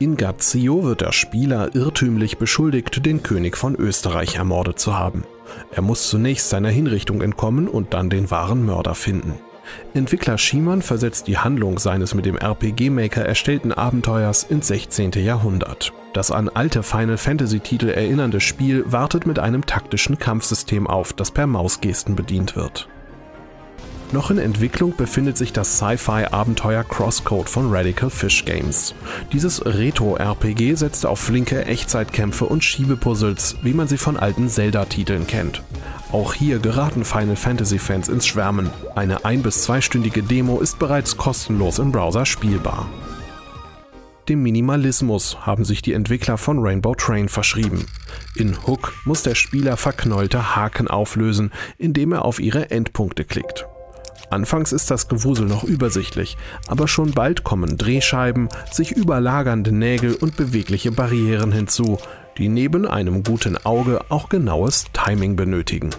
In Gazio wird der Spieler irrtümlich beschuldigt, den König von Österreich ermordet zu haben. Er muss zunächst seiner Hinrichtung entkommen und dann den wahren Mörder finden. Entwickler Schiemann versetzt die Handlung seines mit dem RPG Maker erstellten Abenteuers ins 16. Jahrhundert. Das an alte Final Fantasy Titel erinnernde Spiel wartet mit einem taktischen Kampfsystem auf, das per Mausgesten bedient wird. Noch in Entwicklung befindet sich das Sci-Fi-Abenteuer Crosscode von Radical Fish Games. Dieses Retro-RPG setzt auf flinke Echtzeitkämpfe und Schiebepuzzles, wie man sie von alten Zelda-Titeln kennt. Auch hier geraten Final Fantasy-Fans ins Schwärmen. Eine ein- bis zweistündige Demo ist bereits kostenlos im Browser spielbar. Dem Minimalismus haben sich die Entwickler von Rainbow Train verschrieben. In Hook muss der Spieler verknollte Haken auflösen, indem er auf ihre Endpunkte klickt. Anfangs ist das Gewusel noch übersichtlich, aber schon bald kommen Drehscheiben, sich überlagernde Nägel und bewegliche Barrieren hinzu, die neben einem guten Auge auch genaues Timing benötigen.